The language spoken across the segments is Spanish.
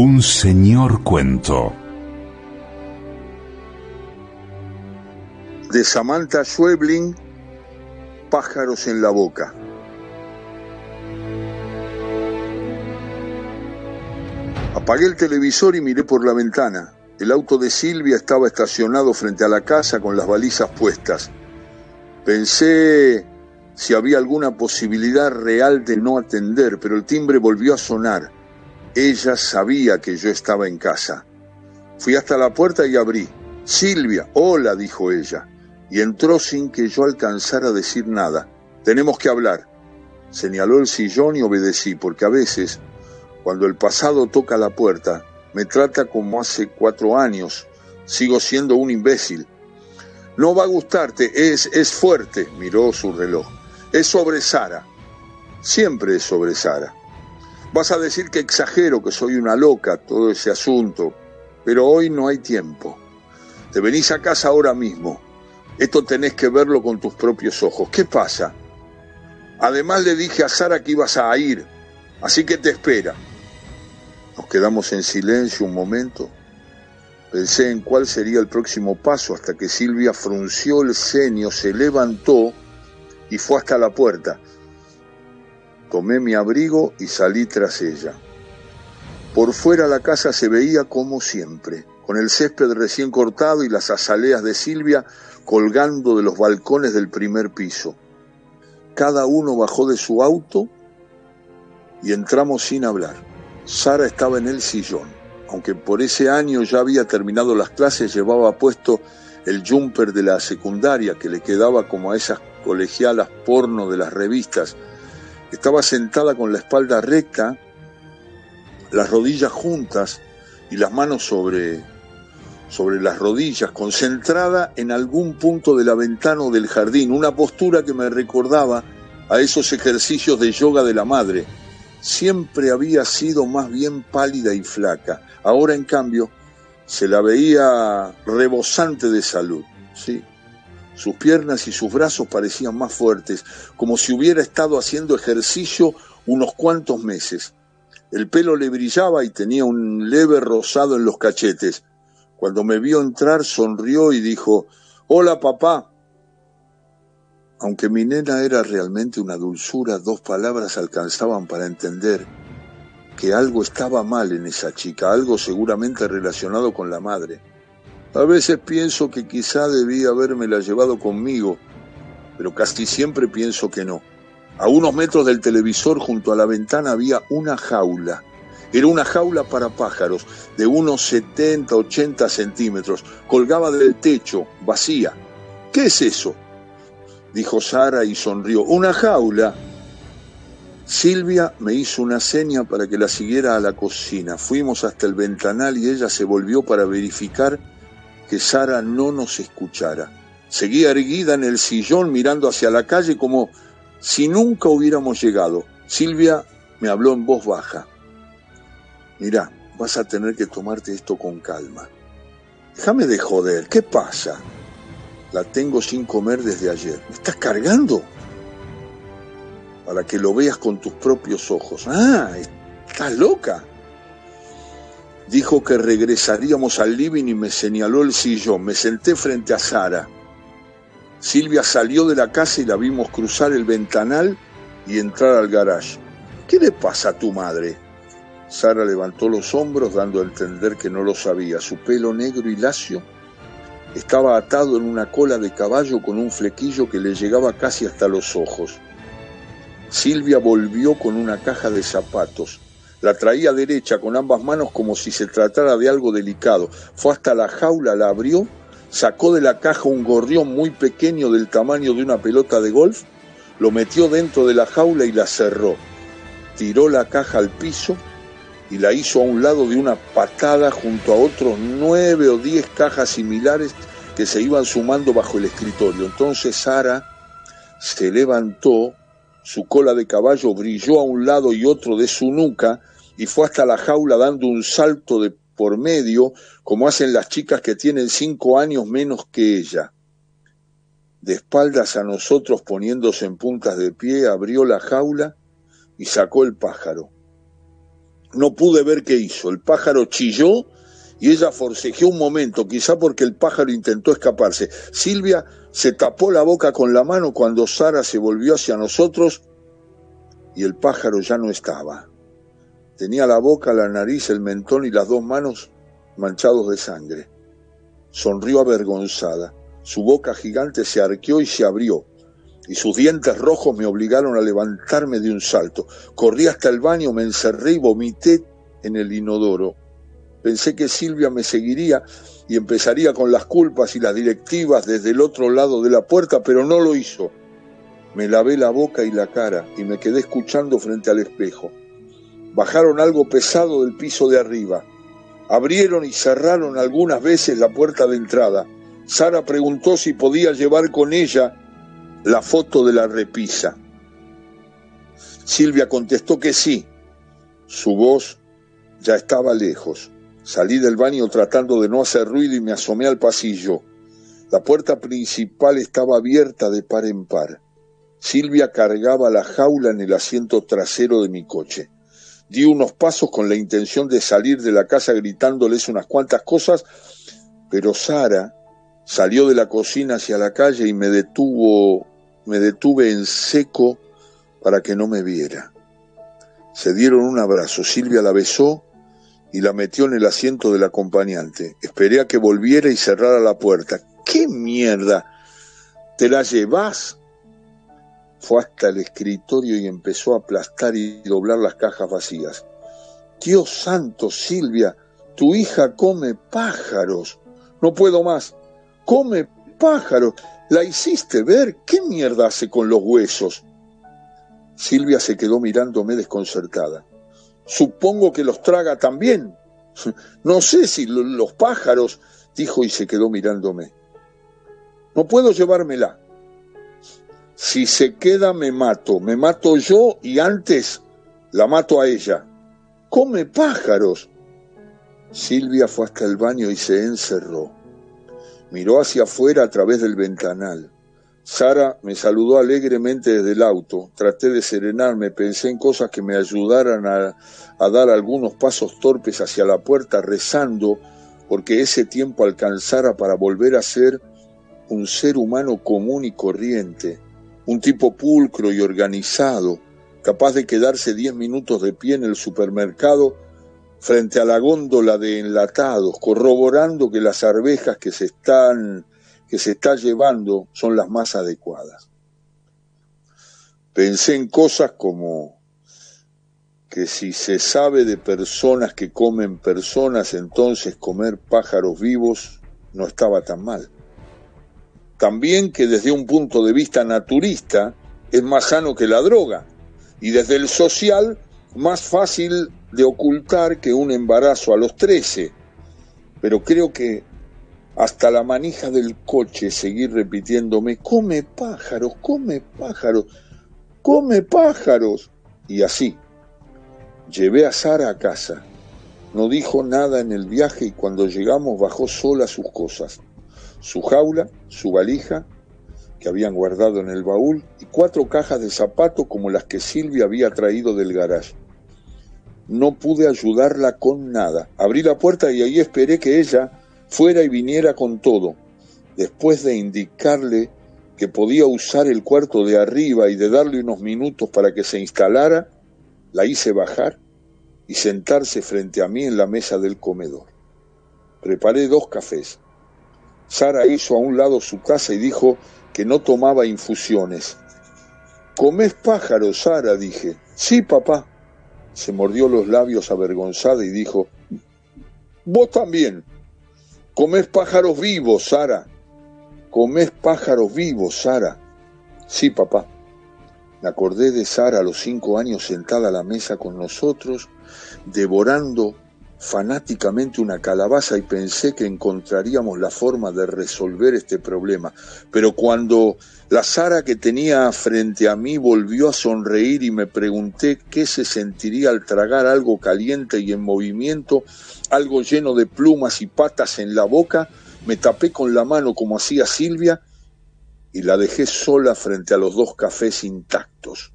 Un señor cuento. De Samantha Schwebling, Pájaros en la boca. Apagué el televisor y miré por la ventana. El auto de Silvia estaba estacionado frente a la casa con las balizas puestas. Pensé si había alguna posibilidad real de no atender, pero el timbre volvió a sonar. Ella sabía que yo estaba en casa. Fui hasta la puerta y abrí. Silvia, hola, dijo ella, y entró sin que yo alcanzara a decir nada. Tenemos que hablar. Señaló el sillón y obedecí, porque a veces, cuando el pasado toca la puerta, me trata como hace cuatro años. Sigo siendo un imbécil. No va a gustarte, es, es fuerte, miró su reloj. Es sobre Sara. Siempre es sobre Sara. Vas a decir que exagero, que soy una loca, todo ese asunto, pero hoy no hay tiempo. Te venís a casa ahora mismo. Esto tenés que verlo con tus propios ojos. ¿Qué pasa? Además le dije a Sara que ibas a ir, así que te espera. Nos quedamos en silencio un momento. Pensé en cuál sería el próximo paso hasta que Silvia frunció el ceño, se levantó y fue hasta la puerta. Tomé mi abrigo y salí tras ella. Por fuera la casa se veía como siempre, con el césped recién cortado y las azaleas de Silvia colgando de los balcones del primer piso. Cada uno bajó de su auto y entramos sin hablar. Sara estaba en el sillón. Aunque por ese año ya había terminado las clases, llevaba puesto el jumper de la secundaria que le quedaba como a esas colegialas porno de las revistas. Estaba sentada con la espalda recta, las rodillas juntas y las manos sobre, sobre las rodillas, concentrada en algún punto de la ventana o del jardín, una postura que me recordaba a esos ejercicios de yoga de la madre. Siempre había sido más bien pálida y flaca. Ahora, en cambio, se la veía rebosante de salud. Sí, sus piernas y sus brazos parecían más fuertes, como si hubiera estado haciendo ejercicio unos cuantos meses. El pelo le brillaba y tenía un leve rosado en los cachetes. Cuando me vio entrar sonrió y dijo, Hola papá. Aunque mi nena era realmente una dulzura, dos palabras alcanzaban para entender que algo estaba mal en esa chica, algo seguramente relacionado con la madre. A veces pienso que quizá debía habérmela llevado conmigo, pero casi siempre pienso que no. A unos metros del televisor junto a la ventana había una jaula. Era una jaula para pájaros de unos 70, 80 centímetros. Colgaba del techo, vacía. ¿Qué es eso? Dijo Sara y sonrió. Una jaula. Silvia me hizo una seña para que la siguiera a la cocina. Fuimos hasta el ventanal y ella se volvió para verificar que Sara no nos escuchara. Seguía erguida en el sillón mirando hacia la calle como si nunca hubiéramos llegado. Silvia me habló en voz baja. Mira, vas a tener que tomarte esto con calma. Déjame de joder, ¿qué pasa? La tengo sin comer desde ayer. ¿Me estás cargando? Para que lo veas con tus propios ojos. Ah, estás loca. Dijo que regresaríamos al living y me señaló el sillón. Me senté frente a Sara. Silvia salió de la casa y la vimos cruzar el ventanal y entrar al garage. ¿Qué le pasa a tu madre? Sara levantó los hombros dando a entender que no lo sabía. Su pelo negro y lacio estaba atado en una cola de caballo con un flequillo que le llegaba casi hasta los ojos. Silvia volvió con una caja de zapatos. La traía derecha con ambas manos como si se tratara de algo delicado. Fue hasta la jaula, la abrió, sacó de la caja un gorrión muy pequeño del tamaño de una pelota de golf, lo metió dentro de la jaula y la cerró. Tiró la caja al piso y la hizo a un lado de una patada junto a otros nueve o diez cajas similares que se iban sumando bajo el escritorio. Entonces Sara se levantó, su cola de caballo brilló a un lado y otro de su nuca y fue hasta la jaula dando un salto de por medio, como hacen las chicas que tienen cinco años menos que ella. De espaldas a nosotros, poniéndose en puntas de pie, abrió la jaula y sacó el pájaro. No pude ver qué hizo. El pájaro chilló y ella forcejeó un momento, quizá porque el pájaro intentó escaparse. Silvia se tapó la boca con la mano cuando Sara se volvió hacia nosotros y el pájaro ya no estaba. Tenía la boca, la nariz, el mentón y las dos manos manchados de sangre. Sonrió avergonzada. Su boca gigante se arqueó y se abrió, y sus dientes rojos me obligaron a levantarme de un salto. Corrí hasta el baño, me encerré y vomité en el inodoro. Pensé que Silvia me seguiría y empezaría con las culpas y las directivas desde el otro lado de la puerta, pero no lo hizo. Me lavé la boca y la cara y me quedé escuchando frente al espejo. Bajaron algo pesado del piso de arriba. Abrieron y cerraron algunas veces la puerta de entrada. Sara preguntó si podía llevar con ella la foto de la repisa. Silvia contestó que sí. Su voz ya estaba lejos. Salí del baño tratando de no hacer ruido y me asomé al pasillo. La puerta principal estaba abierta de par en par. Silvia cargaba la jaula en el asiento trasero de mi coche. Di unos pasos con la intención de salir de la casa gritándoles unas cuantas cosas, pero Sara salió de la cocina hacia la calle y me detuvo, me detuve en seco para que no me viera. Se dieron un abrazo. Silvia la besó y la metió en el asiento del acompañante. Esperé a que volviera y cerrara la puerta. ¡Qué mierda! ¿Te la llevas? Fue hasta el escritorio y empezó a aplastar y doblar las cajas vacías. Dios santo, Silvia, tu hija come pájaros. No puedo más. Come pájaros. ¿La hiciste ver? ¿Qué mierda hace con los huesos? Silvia se quedó mirándome desconcertada. Supongo que los traga también. No sé si los pájaros, dijo y se quedó mirándome. No puedo llevármela. Si se queda me mato, me mato yo y antes la mato a ella. Come pájaros. Silvia fue hasta el baño y se encerró. Miró hacia afuera a través del ventanal. Sara me saludó alegremente desde el auto. Traté de serenarme, pensé en cosas que me ayudaran a, dar algunos pasos torpes hacia la puerta, rezando porque ese tiempo alcanzara para volver a ser un ser humano común y corriente, un tipo pulcro y organizado, capaz de quedarse diez minutos de pie en el supermercado frente a la góndola de enlatados, corroborando que las arvejas que se están que se está llevando son las más adecuadas. Pensé en cosas como que si se sabe de personas que comen personas, entonces comer pájaros vivos no estaba tan mal. También que desde un punto de vista naturista es más sano que la droga y desde el social más fácil de ocultar que un embarazo a los 13. Pero creo que hasta la manija del coche seguir repitiéndome, come pájaros, come pájaros, come pájaros. Y así, llevé a Sara a casa. No dijo nada en el viaje y cuando llegamos bajó sola sus cosas, su jaula, su valija, que habían guardado en el baúl, y cuatro cajas de zapatos como las que Silvia había traído del garage. No pude ayudarla con nada. Abrí la puerta y ahí esperé que ella fuera y viniera con todo, después de indicarle que podía usar el cuarto de arriba y de darle unos minutos para que se instalara, la hice bajar y sentarse frente a mí en la mesa del comedor. Preparé dos cafés. Sara hizo a un lado su casa y dijo que no tomaba infusiones. ¿Comés pájaros, Sara? dije. Sí, papá. Se mordió los labios avergonzada y dijo, Vos también. Comés pájaros vivos, Sara. Comés pájaros vivos, Sara. Sí, papá. Me acordé de Sara a los cinco años sentada a la mesa con nosotros, devorando fanáticamente una calabaza y pensé que encontraríamos la forma de resolver este problema. Pero cuando la Sara que tenía frente a mí volvió a sonreír y me pregunté qué se sentiría al tragar algo caliente y en movimiento, algo lleno de plumas y patas en la boca, me tapé con la mano como hacía Silvia y la dejé sola frente a los dos cafés intactos.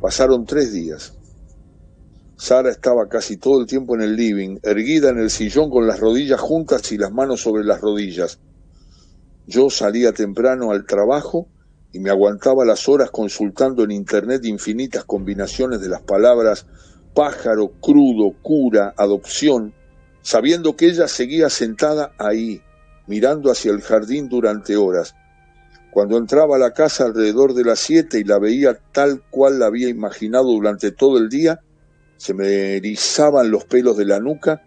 Pasaron tres días. Sara estaba casi todo el tiempo en el living, erguida en el sillón con las rodillas juntas y las manos sobre las rodillas. Yo salía temprano al trabajo y me aguantaba las horas consultando en internet infinitas combinaciones de las palabras pájaro, crudo, cura, adopción, sabiendo que ella seguía sentada ahí, mirando hacia el jardín durante horas. Cuando entraba a la casa alrededor de las siete y la veía tal cual la había imaginado durante todo el día, se me erizaban los pelos de la nuca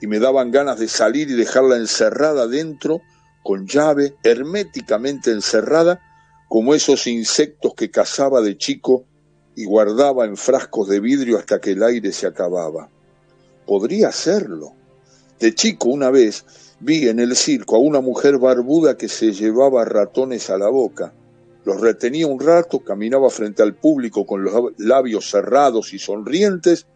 y me daban ganas de salir y dejarla encerrada dentro, con llave, herméticamente encerrada, como esos insectos que cazaba de chico y guardaba en frascos de vidrio hasta que el aire se acababa. Podría hacerlo. De chico una vez vi en el circo a una mujer barbuda que se llevaba ratones a la boca. Los retenía un rato, caminaba frente al público con los labios cerrados y sonrientes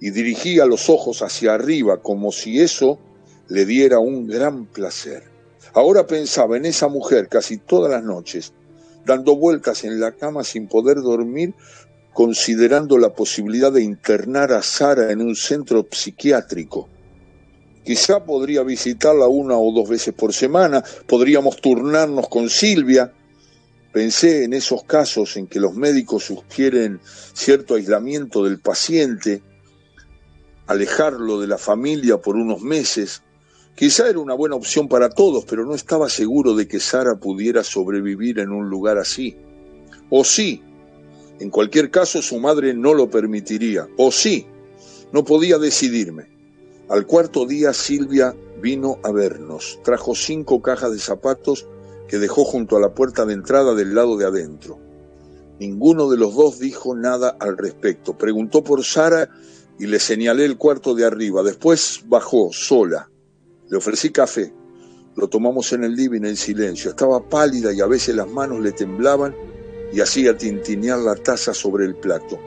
y dirigía los ojos hacia arriba como si eso le diera un gran placer. Ahora pensaba en esa mujer casi todas las noches, dando vueltas en la cama sin poder dormir, considerando la posibilidad de internar a Sara en un centro psiquiátrico. Quizá podría visitarla una o dos veces por semana, podríamos turnarnos con Silvia, Pensé en esos casos en que los médicos sugieren cierto aislamiento del paciente, alejarlo de la familia por unos meses. Quizá era una buena opción para todos, pero no estaba seguro de que Sara pudiera sobrevivir en un lugar así. O sí, en cualquier caso su madre no lo permitiría. O sí, no podía decidirme. Al cuarto día Silvia vino a vernos. Trajo cinco cajas de zapatos que dejó junto a la puerta de entrada del lado de adentro. Ninguno de los dos dijo nada al respecto. Preguntó por Sara y le señalé el cuarto de arriba. Después bajó sola. Le ofrecí café. Lo tomamos en el living en silencio. Estaba pálida y a veces las manos le temblaban y hacía tintinear la taza sobre el plato.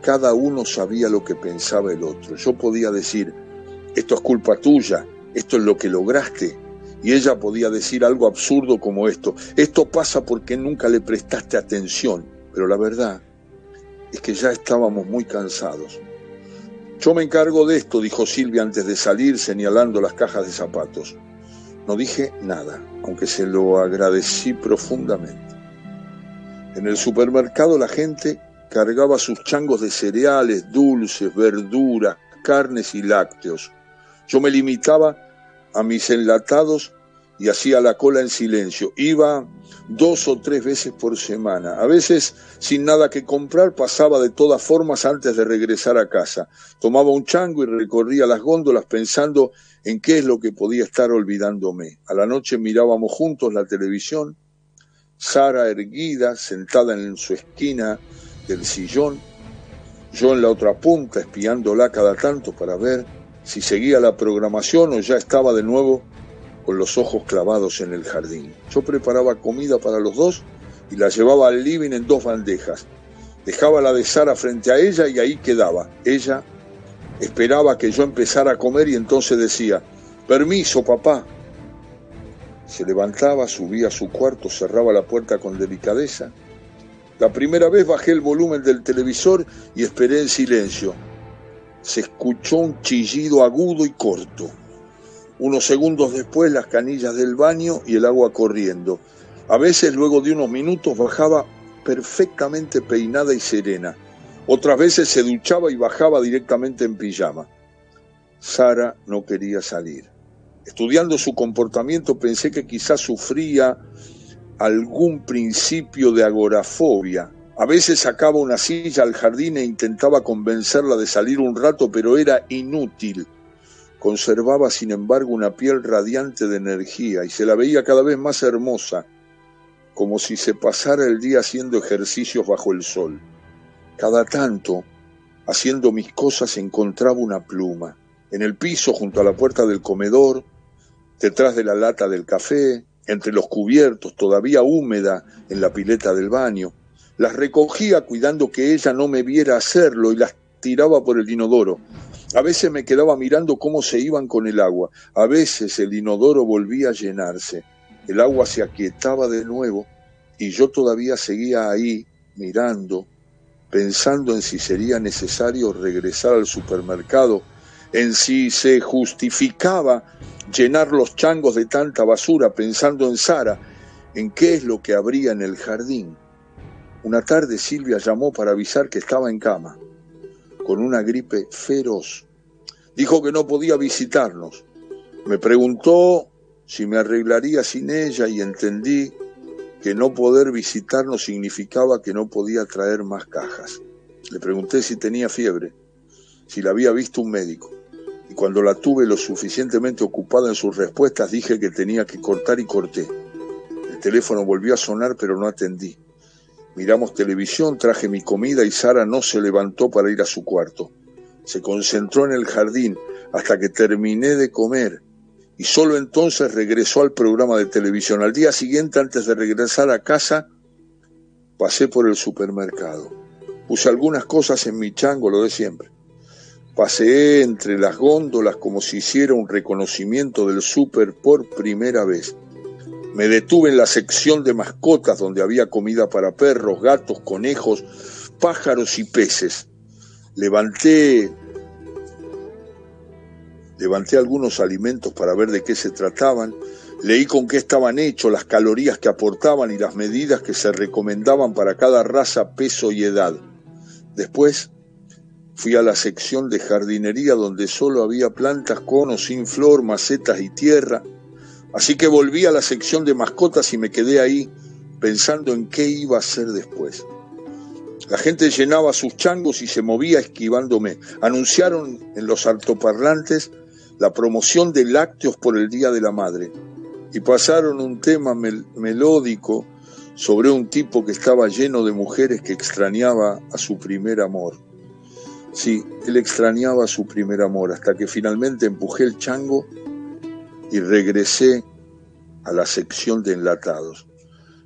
Cada uno sabía lo que pensaba el otro. Yo podía decir, esto es culpa tuya, esto es lo que lograste, y ella podía decir algo absurdo como esto, esto pasa porque nunca le prestaste atención, pero la verdad es que ya estábamos muy cansados. Yo me encargo de esto, dijo Silvia antes de salir, señalando las cajas de zapatos. No dije nada, aunque se lo agradecí profundamente. En el supermercado la gente cargaba sus changos de cereales, dulces, verduras, carnes y lácteos. Yo me limitaba a mis enlatados y hacía la cola en silencio. Iba dos o tres veces por semana. A veces, sin nada que comprar, pasaba de todas formas antes de regresar a casa. Tomaba un chango y recorría las góndolas pensando en qué es lo que podía estar olvidándome. A la noche mirábamos juntos la televisión. Sara erguida, sentada en su esquina del sillón, yo en la otra punta, espiándola cada tanto para ver si seguía la programación o ya estaba de nuevo con los ojos clavados en el jardín. Yo preparaba comida para los dos y la llevaba al living en dos bandejas. Dejaba la de Sara frente a ella y ahí quedaba. Ella esperaba que yo empezara a comer y entonces decía, permiso, papá. Se levantaba, subía a su cuarto, cerraba la puerta con delicadeza. La primera vez bajé el volumen del televisor y esperé en silencio se escuchó un chillido agudo y corto. Unos segundos después las canillas del baño y el agua corriendo. A veces luego de unos minutos bajaba perfectamente peinada y serena. Otras veces se duchaba y bajaba directamente en pijama. Sara no quería salir. Estudiando su comportamiento pensé que quizás sufría algún principio de agorafobia, a veces sacaba una silla al jardín e intentaba convencerla de salir un rato, pero era inútil. Conservaba, sin embargo, una piel radiante de energía y se la veía cada vez más hermosa, como si se pasara el día haciendo ejercicios bajo el sol. Cada tanto, haciendo mis cosas, encontraba una pluma. En el piso, junto a la puerta del comedor, detrás de la lata del café, entre los cubiertos, todavía húmeda en la pileta del baño. Las recogía cuidando que ella no me viera hacerlo y las tiraba por el inodoro. A veces me quedaba mirando cómo se iban con el agua. A veces el inodoro volvía a llenarse. El agua se aquietaba de nuevo y yo todavía seguía ahí mirando pensando en si sería necesario regresar al supermercado, en si se justificaba llenar los changos de tanta basura, pensando en Sara, en qué es lo que habría en el jardín. Una tarde Silvia llamó para avisar que estaba en cama, con una gripe feroz. Dijo que no podía visitarnos. Me preguntó si me arreglaría sin ella y entendí que no poder visitarnos significaba que no podía traer más cajas. Le pregunté si tenía fiebre, si la había visto un médico, y cuando la tuve lo suficientemente ocupada en sus respuestas dije que tenía que cortar y corté. El teléfono volvió a sonar pero no atendí. Miramos televisión, traje mi comida y Sara no se levantó para ir a su cuarto. Se concentró en el jardín hasta que terminé de comer y solo entonces regresó al programa de televisión. Al día siguiente, antes de regresar a casa, pasé por el supermercado. Puse algunas cosas en mi chango, lo de siempre. Paseé entre las góndolas como si hiciera un reconocimiento del súper por primera vez. Me detuve en la sección de mascotas donde había comida para perros, gatos, conejos, pájaros y peces. Levanté Levanté algunos alimentos para ver de qué se trataban, leí con qué estaban hechos, las calorías que aportaban y las medidas que se recomendaban para cada raza, peso y edad. Después fui a la sección de jardinería donde solo había plantas con o sin flor, macetas y tierra. Así que volví a la sección de mascotas y me quedé ahí pensando en qué iba a hacer después. La gente llenaba sus changos y se movía esquivándome. Anunciaron en los altoparlantes la promoción de lácteos por el Día de la Madre y pasaron un tema melódico sobre un tipo que estaba lleno de mujeres que extrañaba a su primer amor. Sí, él extrañaba a su primer amor hasta que finalmente empujé el chango y regresé a la sección de enlatados.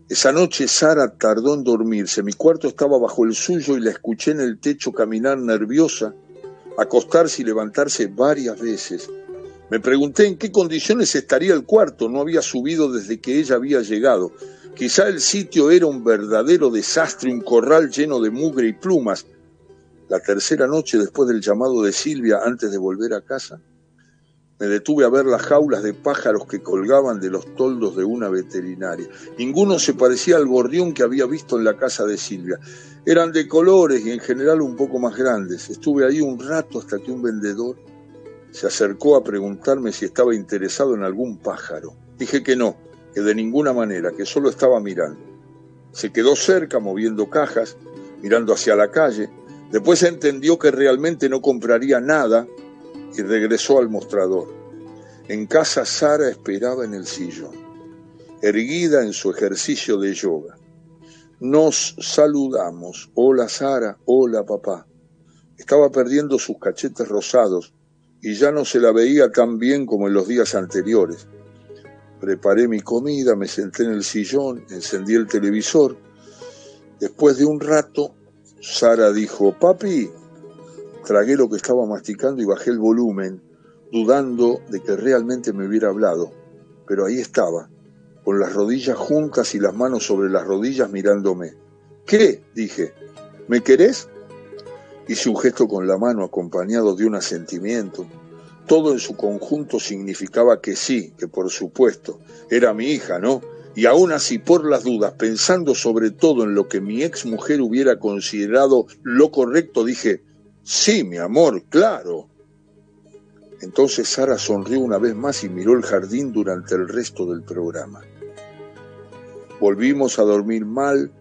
Esa noche Sara tardó en dormirse. Mi cuarto estaba bajo el suyo y la escuché en el techo caminar nerviosa, acostarse y levantarse varias veces. Me pregunté en qué condiciones estaría el cuarto, no había subido desde que ella había llegado. Quizá el sitio era un verdadero desastre, un corral lleno de mugre y plumas. La tercera noche después del llamado de Silvia antes de volver a casa, me detuve a ver las jaulas de pájaros que colgaban de los toldos de una veterinaria. Ninguno se parecía al gorrión que había visto en la casa de Silvia. Eran de colores y en general un poco más grandes. Estuve ahí un rato hasta que un vendedor se acercó a preguntarme si estaba interesado en algún pájaro. Dije que no, que de ninguna manera, que solo estaba mirando. Se quedó cerca moviendo cajas, mirando hacia la calle. Después entendió que realmente no compraría nada y regresó al mostrador. En casa Sara esperaba en el sillón, erguida en su ejercicio de yoga. Nos saludamos. Hola Sara, hola papá. Estaba perdiendo sus cachetes rosados y ya no se la veía tan bien como en los días anteriores. Preparé mi comida, me senté en el sillón, encendí el televisor. Después de un rato, Sara dijo, papi, tragué lo que estaba masticando y bajé el volumen, dudando de que realmente me hubiera hablado. Pero ahí estaba, con las rodillas juntas y las manos sobre las rodillas mirándome. ¿Qué? dije. ¿Me querés? Hice un gesto con la mano acompañado de un asentimiento. Todo en su conjunto significaba que sí, que por supuesto, era mi hija, ¿no? Y aún así, por las dudas, pensando sobre todo en lo que mi ex mujer hubiera considerado lo correcto, dije, sí, mi amor, claro. Entonces Sara sonrió una vez más y miró el jardín durante el resto del programa. Volvimos a dormir mal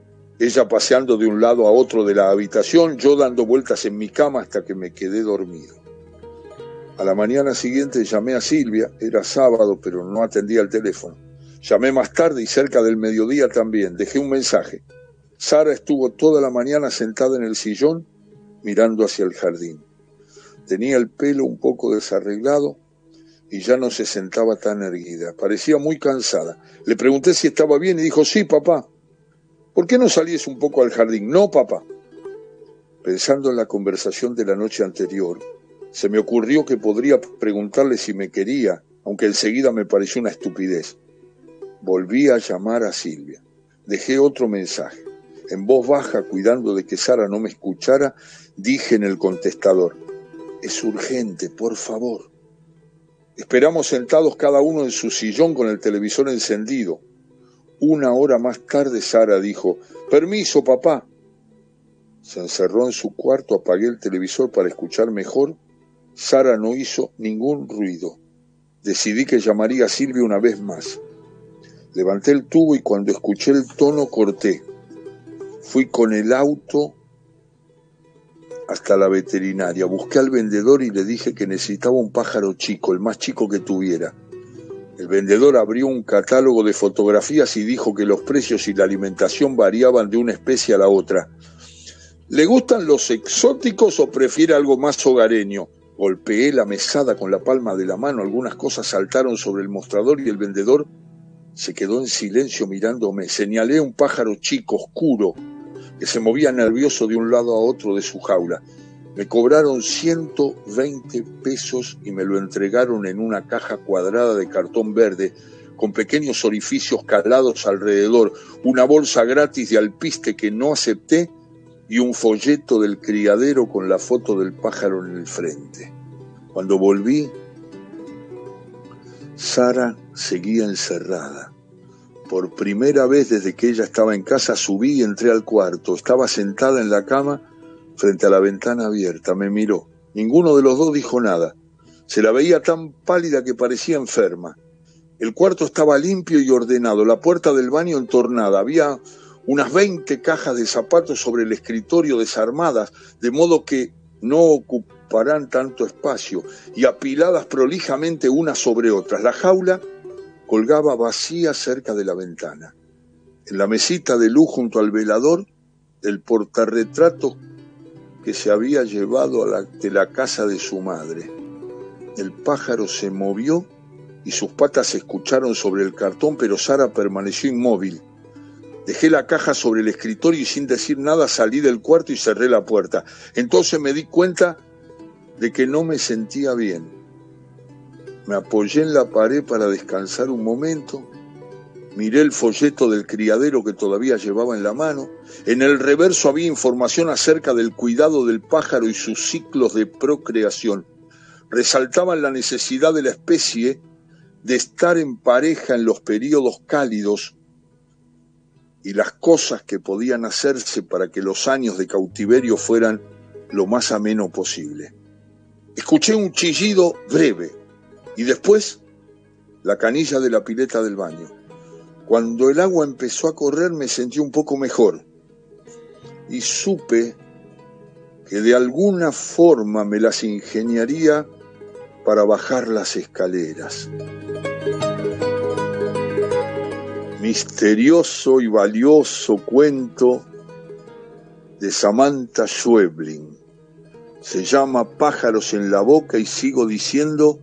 ella paseando de un lado a otro de la habitación, yo dando vueltas en mi cama hasta que me quedé dormido. A la mañana siguiente llamé a Silvia, era sábado, pero no atendía el teléfono. Llamé más tarde y cerca del mediodía también, dejé un mensaje. Sara estuvo toda la mañana sentada en el sillón mirando hacia el jardín. Tenía el pelo un poco desarreglado y ya no se sentaba tan erguida. Parecía muy cansada. Le pregunté si estaba bien y dijo, sí, papá. ¿Por qué no salís un poco al jardín? No, papá. Pensando en la conversación de la noche anterior, se me ocurrió que podría preguntarle si me quería, aunque enseguida me pareció una estupidez. Volví a llamar a Silvia. Dejé otro mensaje. En voz baja, cuidando de que Sara no me escuchara, dije en el contestador, es urgente, por favor. Esperamos sentados cada uno en su sillón con el televisor encendido. Una hora más tarde Sara dijo, Permiso, papá. Se encerró en su cuarto, apagué el televisor para escuchar mejor. Sara no hizo ningún ruido. Decidí que llamaría a Silvia una vez más. Levanté el tubo y cuando escuché el tono corté. Fui con el auto hasta la veterinaria. Busqué al vendedor y le dije que necesitaba un pájaro chico, el más chico que tuviera. El vendedor abrió un catálogo de fotografías y dijo que los precios y la alimentación variaban de una especie a la otra. ¿Le gustan los exóticos o prefiere algo más hogareño? Golpeé la mesada con la palma de la mano, algunas cosas saltaron sobre el mostrador y el vendedor se quedó en silencio mirándome. Señalé un pájaro chico, oscuro, que se movía nervioso de un lado a otro de su jaula. Me cobraron 120 pesos y me lo entregaron en una caja cuadrada de cartón verde con pequeños orificios calados alrededor, una bolsa gratis de alpiste que no acepté y un folleto del criadero con la foto del pájaro en el frente. Cuando volví, Sara seguía encerrada. Por primera vez desde que ella estaba en casa subí y entré al cuarto. Estaba sentada en la cama frente a la ventana abierta. Me miró. Ninguno de los dos dijo nada. Se la veía tan pálida que parecía enferma. El cuarto estaba limpio y ordenado, la puerta del baño entornada. Había unas veinte cajas de zapatos sobre el escritorio desarmadas, de modo que no ocuparán tanto espacio, y apiladas prolijamente unas sobre otras. La jaula colgaba vacía cerca de la ventana. En la mesita de luz junto al velador, el portarretrato que se había llevado a la, de la casa de su madre. El pájaro se movió y sus patas se escucharon sobre el cartón, pero Sara permaneció inmóvil Dejé la caja sobre el escritorio y sin decir nada salí del cuarto y cerré la puerta. Entonces me di cuenta de que no me sentía bien. Me apoyé en la pared para descansar un momento. Miré el folleto del criadero que todavía llevaba en la mano. En el reverso había información acerca del cuidado del pájaro y sus ciclos de procreación. Resaltaban la necesidad de la especie de estar en pareja en los periodos cálidos y las cosas que podían hacerse para que los años de cautiverio fueran lo más ameno posible. Escuché un chillido breve y después la canilla de la pileta del baño. Cuando el agua empezó a correr me sentí un poco mejor y supe que de alguna forma me las ingeniaría para bajar las escaleras misterioso y valioso cuento de Samantha Schweblin. Se llama Pájaros en la boca y sigo diciendo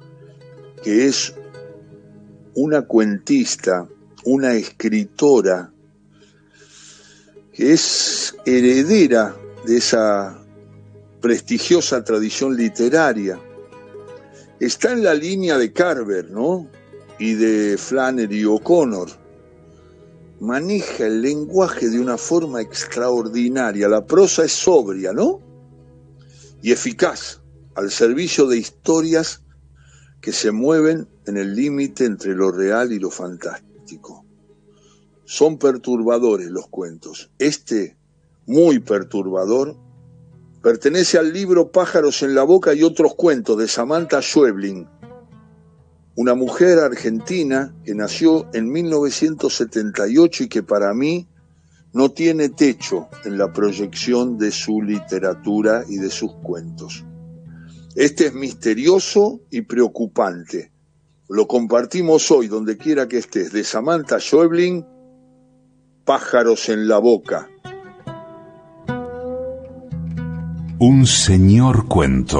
que es una cuentista, una escritora, que es heredera de esa prestigiosa tradición literaria. Está en la línea de Carver, ¿no? Y de Flannery O'Connor maneja el lenguaje de una forma extraordinaria. La prosa es sobria, ¿no? Y eficaz, al servicio de historias que se mueven en el límite entre lo real y lo fantástico. Son perturbadores los cuentos. Este, muy perturbador, pertenece al libro Pájaros en la boca y otros cuentos de Samantha Schweblin, una mujer argentina que nació en 1978 y que para mí no tiene techo en la proyección de su literatura y de sus cuentos. Este es misterioso y preocupante. Lo compartimos hoy donde quiera que estés, de Samantha Schäublin, Pájaros en la boca. Un señor cuento.